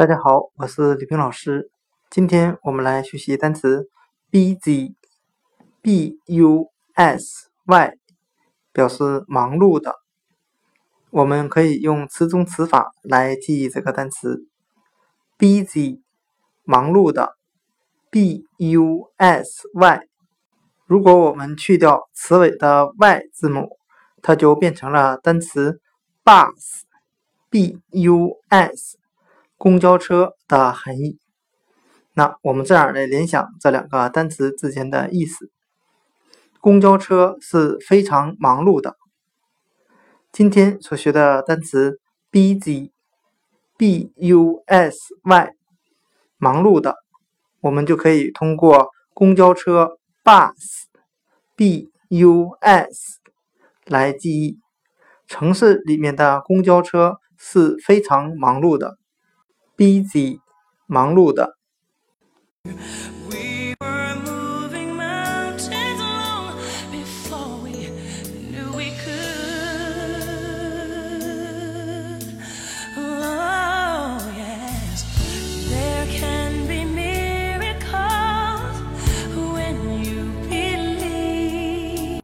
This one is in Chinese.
大家好，我是李平老师。今天我们来学习单词 busy，b u s y，表示忙碌的。我们可以用词中词法来记忆这个单词 busy，忙碌的 b u s y。如果我们去掉词尾的 y 字母，它就变成了单词 bus，b u s，公交车的含义。那我们这样来联想这两个单词之间的意思：公交车是非常忙碌的。今天所学的单词 busy，b u s y，忙碌的，我们就可以通过公交车。bus，b u s 来记忆，城市里面的公交车是非常忙碌的 busy 忙碌的